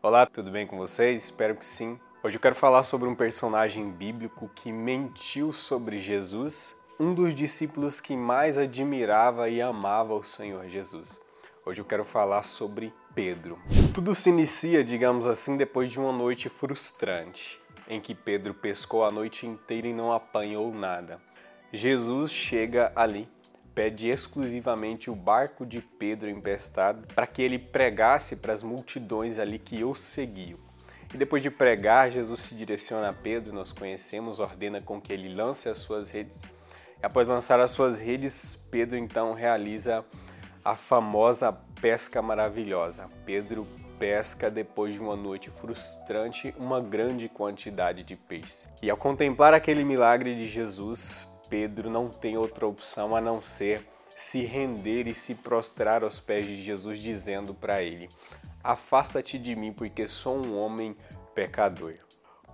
Olá, tudo bem com vocês? Espero que sim. Hoje eu quero falar sobre um personagem bíblico que mentiu sobre Jesus, um dos discípulos que mais admirava e amava o Senhor Jesus. Hoje eu quero falar sobre Pedro. Tudo se inicia, digamos assim, depois de uma noite frustrante, em que Pedro pescou a noite inteira e não apanhou nada. Jesus chega ali pede exclusivamente o barco de Pedro emprestado para que ele pregasse para as multidões ali que o seguiam. E depois de pregar, Jesus se direciona a Pedro, nós conhecemos, ordena com que ele lance as suas redes. E após lançar as suas redes, Pedro então realiza a famosa pesca maravilhosa. Pedro pesca depois de uma noite frustrante uma grande quantidade de peixes. E ao contemplar aquele milagre de Jesus, Pedro não tem outra opção a não ser se render e se prostrar aos pés de Jesus, dizendo para ele: Afasta-te de mim, porque sou um homem pecador.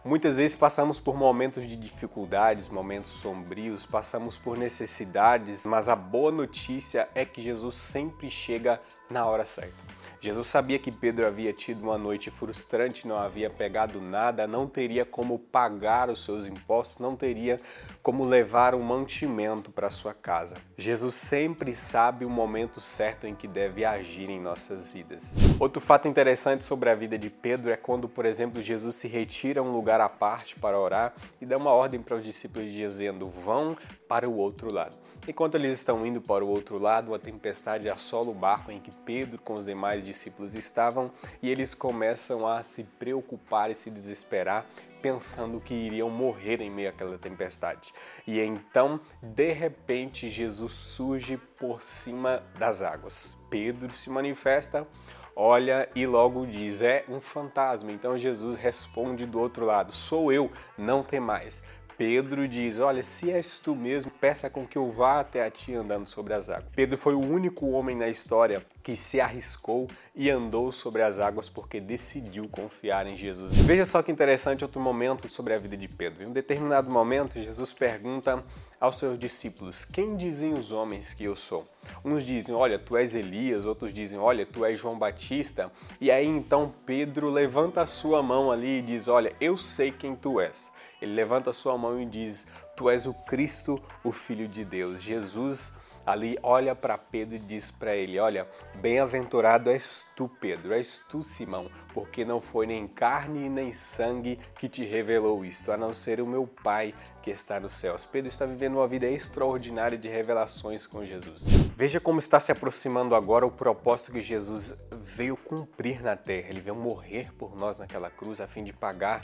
Muitas vezes passamos por momentos de dificuldades, momentos sombrios, passamos por necessidades, mas a boa notícia é que Jesus sempre chega na hora certa. Jesus sabia que Pedro havia tido uma noite frustrante, não havia pegado nada, não teria como pagar os seus impostos, não teria como levar um mantimento para sua casa. Jesus sempre sabe o momento certo em que deve agir em nossas vidas. Outro fato interessante sobre a vida de Pedro é quando, por exemplo, Jesus se retira a um lugar à parte para orar e dá uma ordem para os discípulos dizendo: vão para o outro lado. Enquanto eles estão indo para o outro lado, a tempestade assola o barco em que Pedro com os demais discípulos estavam e eles começam a se preocupar e se desesperar, pensando que iriam morrer em meio àquela tempestade. E então, de repente, Jesus surge por cima das águas. Pedro se manifesta, olha e logo diz: É um fantasma. Então Jesus responde do outro lado: Sou eu, não tem mais. Pedro diz: Olha, se és tu mesmo, peça com que eu vá até a ti andando sobre as águas. Pedro foi o único homem na história que se arriscou e andou sobre as águas porque decidiu confiar em Jesus. Veja só que interessante outro momento sobre a vida de Pedro. Em um determinado momento, Jesus pergunta aos seus discípulos: Quem dizem os homens que eu sou? Uns dizem: Olha, tu és Elias, outros dizem: Olha, tu és João Batista. E aí então Pedro levanta a sua mão ali e diz: Olha, eu sei quem tu és. Ele levanta a sua mão e diz: Tu és o Cristo, o Filho de Deus. Jesus ali olha para Pedro e diz para ele: Olha, bem-aventurado és tu, Pedro, és tu, Simão, porque não foi nem carne nem sangue que te revelou isto, a não ser o meu Pai que está nos céus. Pedro está vivendo uma vida extraordinária de revelações com Jesus. Veja como está se aproximando agora o propósito que Jesus veio cumprir na terra. Ele veio morrer por nós naquela cruz a fim de pagar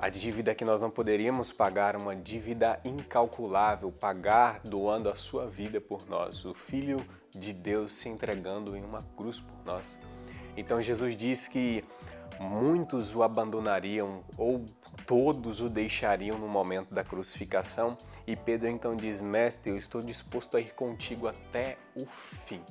a dívida que nós não poderíamos pagar, uma dívida incalculável, pagar doando a sua vida por nós, o Filho de Deus se entregando em uma cruz por nós. Então Jesus diz que muitos o abandonariam ou todos o deixariam no momento da crucificação. E Pedro então diz: Mestre, eu estou disposto a ir contigo até o fim.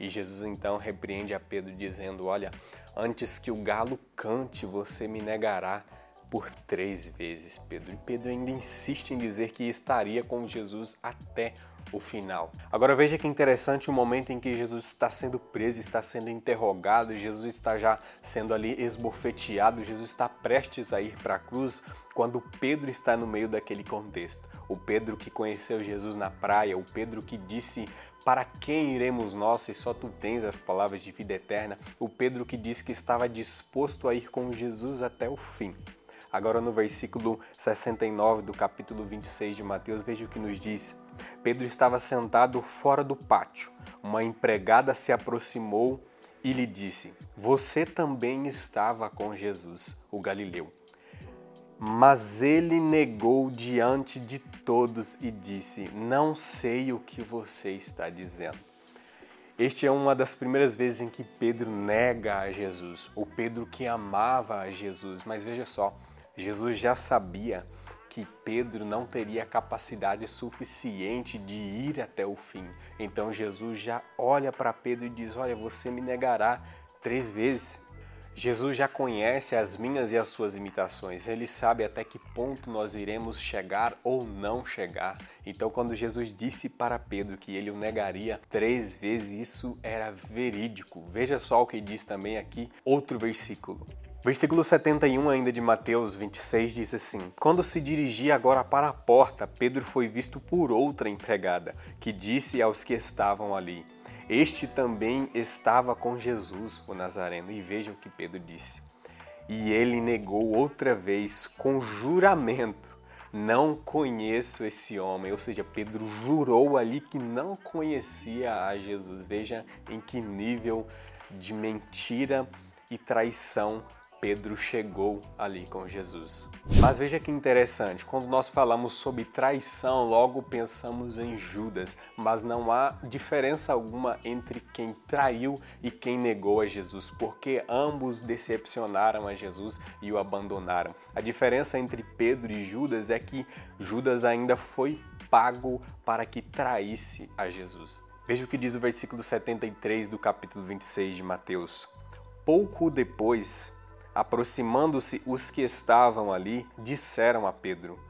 E Jesus então repreende a Pedro, dizendo: Olha, antes que o galo cante, você me negará por três vezes, Pedro. E Pedro ainda insiste em dizer que estaria com Jesus até o final. Agora veja que interessante o momento em que Jesus está sendo preso, está sendo interrogado, Jesus está já sendo ali esbofeteado, Jesus está prestes a ir para a cruz, quando Pedro está no meio daquele contexto. O Pedro que conheceu Jesus na praia, o Pedro que disse para quem iremos nós se só tu tens as palavras de vida eterna? O Pedro que disse que estava disposto a ir com Jesus até o fim. Agora no versículo 69 do capítulo 26 de Mateus, veja o que nos diz. Pedro estava sentado fora do pátio. Uma empregada se aproximou e lhe disse: Você também estava com Jesus, o Galileu. Mas ele negou diante de todos e disse: Não sei o que você está dizendo. Este é uma das primeiras vezes em que Pedro nega a Jesus, o Pedro que amava a Jesus. Mas veja só, Jesus já sabia que Pedro não teria capacidade suficiente de ir até o fim. Então Jesus já olha para Pedro e diz: Olha, você me negará três vezes. Jesus já conhece as minhas e as suas imitações. Ele sabe até que ponto nós iremos chegar ou não chegar. Então, quando Jesus disse para Pedro que ele o negaria três vezes, isso era verídico. Veja só o que diz também aqui outro versículo. Versículo 71 ainda de Mateus 26 diz assim: Quando se dirigia agora para a porta, Pedro foi visto por outra empregada, que disse aos que estavam ali: este também estava com Jesus, o Nazareno. E veja o que Pedro disse. E ele negou outra vez com juramento: Não conheço esse homem. Ou seja, Pedro jurou ali que não conhecia a Jesus. Veja em que nível de mentira e traição Pedro chegou ali com Jesus. Mas veja que interessante, quando nós falamos sobre traição, logo pensamos em Judas, mas não há diferença alguma entre quem traiu e quem negou a Jesus, porque ambos decepcionaram a Jesus e o abandonaram. A diferença entre Pedro e Judas é que Judas ainda foi pago para que traísse a Jesus. Veja o que diz o versículo 73 do capítulo 26 de Mateus. Pouco depois, Aproximando-se os que estavam ali, disseram a Pedro: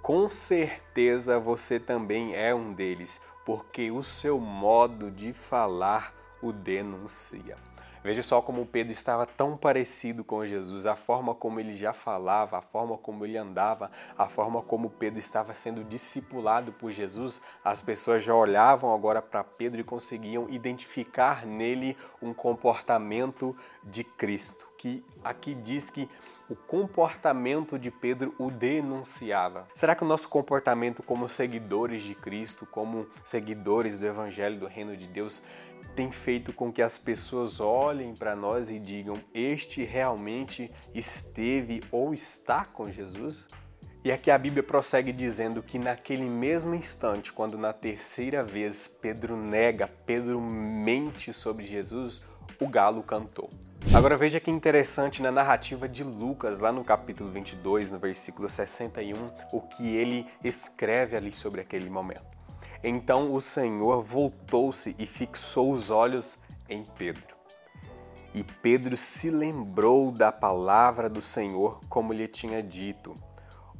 Com certeza você também é um deles, porque o seu modo de falar o denuncia. Veja só como Pedro estava tão parecido com Jesus, a forma como ele já falava, a forma como ele andava, a forma como Pedro estava sendo discipulado por Jesus. As pessoas já olhavam agora para Pedro e conseguiam identificar nele um comportamento de Cristo, que aqui diz que o comportamento de Pedro o denunciava. Será que o nosso comportamento como seguidores de Cristo, como seguidores do Evangelho do Reino de Deus, tem feito com que as pessoas olhem para nós e digam: Este realmente esteve ou está com Jesus? E aqui a Bíblia prossegue dizendo que naquele mesmo instante, quando na terceira vez Pedro nega, Pedro mente sobre Jesus, o galo cantou. Agora veja que interessante na narrativa de Lucas, lá no capítulo 22, no versículo 61, o que ele escreve ali sobre aquele momento. Então o Senhor voltou-se e fixou os olhos em Pedro. E Pedro se lembrou da palavra do Senhor, como lhe tinha dito: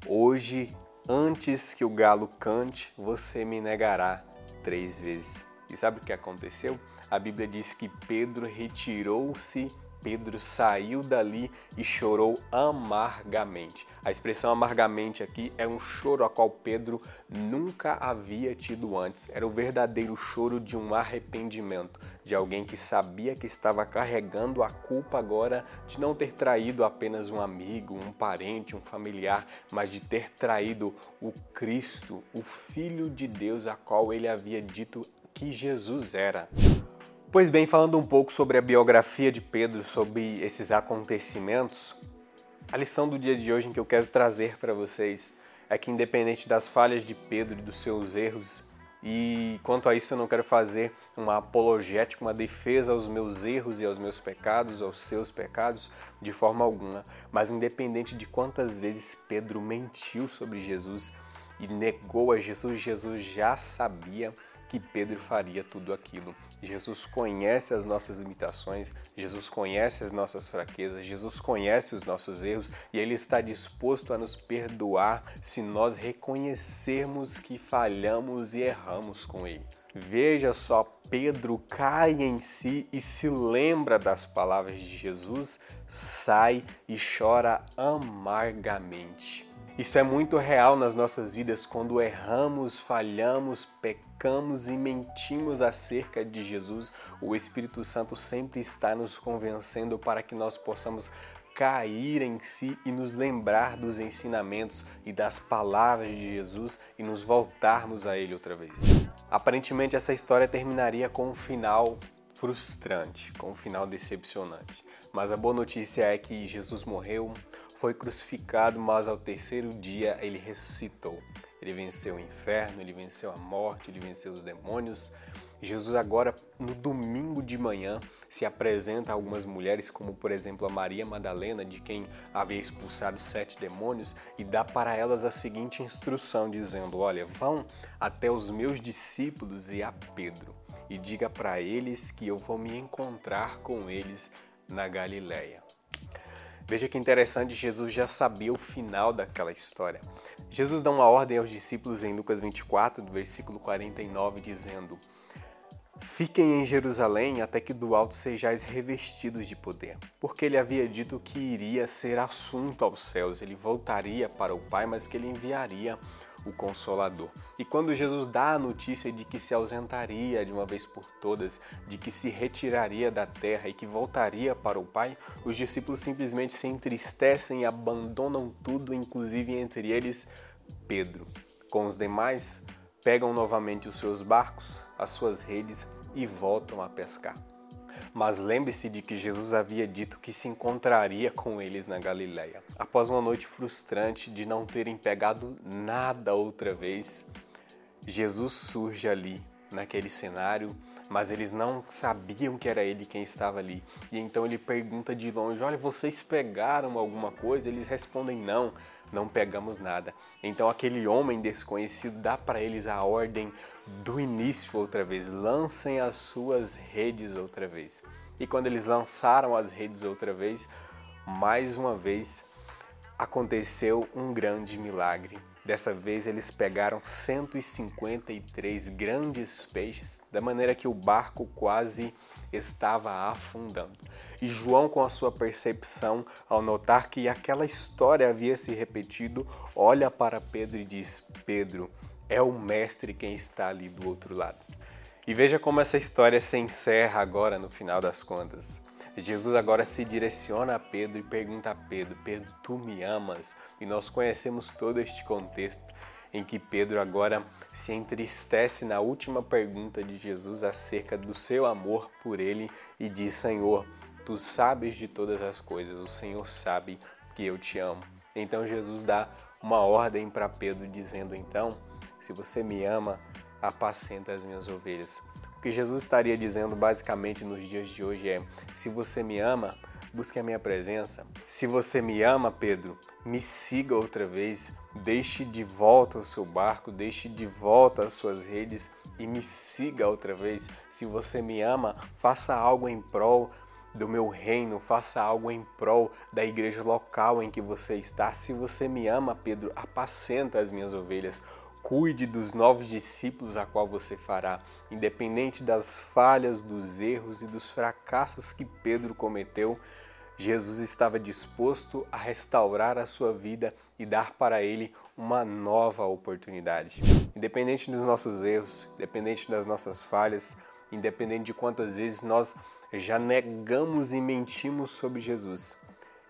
Hoje, antes que o galo cante, você me negará três vezes. E sabe o que aconteceu? A Bíblia diz que Pedro retirou-se Pedro saiu dali e chorou amargamente. A expressão amargamente aqui é um choro a qual Pedro nunca havia tido antes. Era o verdadeiro choro de um arrependimento, de alguém que sabia que estava carregando a culpa agora de não ter traído apenas um amigo, um parente, um familiar, mas de ter traído o Cristo, o Filho de Deus, a qual ele havia dito que Jesus era. Pois bem, falando um pouco sobre a biografia de Pedro, sobre esses acontecimentos, a lição do dia de hoje que eu quero trazer para vocês é que, independente das falhas de Pedro e dos seus erros, e quanto a isso eu não quero fazer uma apologética, uma defesa aos meus erros e aos meus pecados, aos seus pecados, de forma alguma, mas independente de quantas vezes Pedro mentiu sobre Jesus e negou a Jesus, Jesus já sabia que Pedro faria tudo aquilo. Jesus conhece as nossas limitações, Jesus conhece as nossas fraquezas, Jesus conhece os nossos erros e Ele está disposto a nos perdoar se nós reconhecermos que falhamos e erramos com Ele. Veja só, Pedro cai em si e se lembra das palavras de Jesus, sai e chora amargamente. Isso é muito real nas nossas vidas quando erramos, falhamos, pecamos e mentimos acerca de Jesus. O Espírito Santo sempre está nos convencendo para que nós possamos cair em si e nos lembrar dos ensinamentos e das palavras de Jesus e nos voltarmos a Ele outra vez. Aparentemente, essa história terminaria com um final frustrante, com um final decepcionante. Mas a boa notícia é que Jesus morreu, foi crucificado, mas ao terceiro dia ele ressuscitou. Ele venceu o inferno, ele venceu a morte, ele venceu os demônios. Jesus agora, no domingo de manhã, se apresenta a algumas mulheres, como por exemplo a Maria Madalena, de quem havia expulsado sete demônios, e dá para elas a seguinte instrução, dizendo: Olha, vão até os meus discípulos e a Pedro, e diga para eles que eu vou me encontrar com eles na Galileia. Veja que interessante, Jesus já sabia o final daquela história. Jesus dá uma ordem aos discípulos em Lucas 24, do versículo 49, dizendo: Fiquem em Jerusalém até que do alto sejais revestidos de poder. Porque ele havia dito que iria ser assunto aos céus, ele voltaria para o Pai, mas que ele enviaria o Consolador. E quando Jesus dá a notícia de que se ausentaria de uma vez por todas, de que se retiraria da terra e que voltaria para o Pai, os discípulos simplesmente se entristecem e abandonam tudo, inclusive entre eles Pedro. Com os demais, pegam novamente os seus barcos, as suas redes e voltam a pescar. Mas lembre-se de que Jesus havia dito que se encontraria com eles na Galileia. Após uma noite frustrante de não terem pegado nada outra vez, Jesus surge ali, naquele cenário, mas eles não sabiam que era ele quem estava ali. E então ele pergunta de longe: Olha, vocês pegaram alguma coisa? Eles respondem: Não não pegamos nada. Então aquele homem desconhecido dá para eles a ordem do início outra vez: lancem as suas redes outra vez. E quando eles lançaram as redes outra vez, mais uma vez aconteceu um grande milagre. Dessa vez eles pegaram 153 grandes peixes, da maneira que o barco quase estava afundando. E João, com a sua percepção, ao notar que aquela história havia se repetido, olha para Pedro e diz: Pedro, é o Mestre quem está ali do outro lado. E veja como essa história se encerra agora no final das contas. Jesus agora se direciona a Pedro e pergunta a Pedro: Pedro, tu me amas? E nós conhecemos todo este contexto em que Pedro agora se entristece na última pergunta de Jesus acerca do seu amor por ele e diz: Senhor, tu sabes de todas as coisas, o Senhor sabe que eu te amo. Então Jesus dá uma ordem para Pedro dizendo: Então, se você me ama, apacenta as minhas ovelhas. O que Jesus estaria dizendo basicamente nos dias de hoje é: se você me ama, busque a minha presença. Se você me ama, Pedro, me siga outra vez, deixe de volta o seu barco, deixe de volta as suas redes e me siga outra vez. Se você me ama, faça algo em prol do meu reino, faça algo em prol da igreja local em que você está. Se você me ama, Pedro, apacenta as minhas ovelhas. Cuide dos novos discípulos a qual você fará, independente das falhas, dos erros e dos fracassos que Pedro cometeu. Jesus estava disposto a restaurar a sua vida e dar para ele uma nova oportunidade. Independente dos nossos erros, independente das nossas falhas, independente de quantas vezes nós já negamos e mentimos sobre Jesus,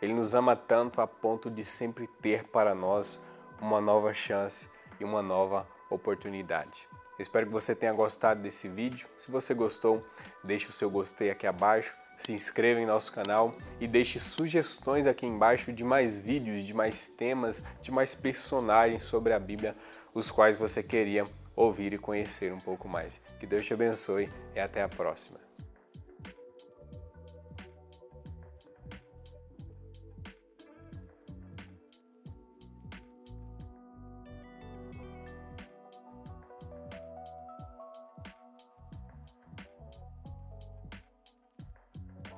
ele nos ama tanto a ponto de sempre ter para nós uma nova chance e uma nova oportunidade. espero que você tenha gostado desse vídeo. Se você gostou, deixe o seu gostei aqui abaixo, se inscreva em nosso canal e deixe sugestões aqui embaixo de mais vídeos, de mais temas, de mais personagens sobre a Bíblia, os quais você queria ouvir e conhecer um pouco mais. Que Deus te abençoe e até a próxima.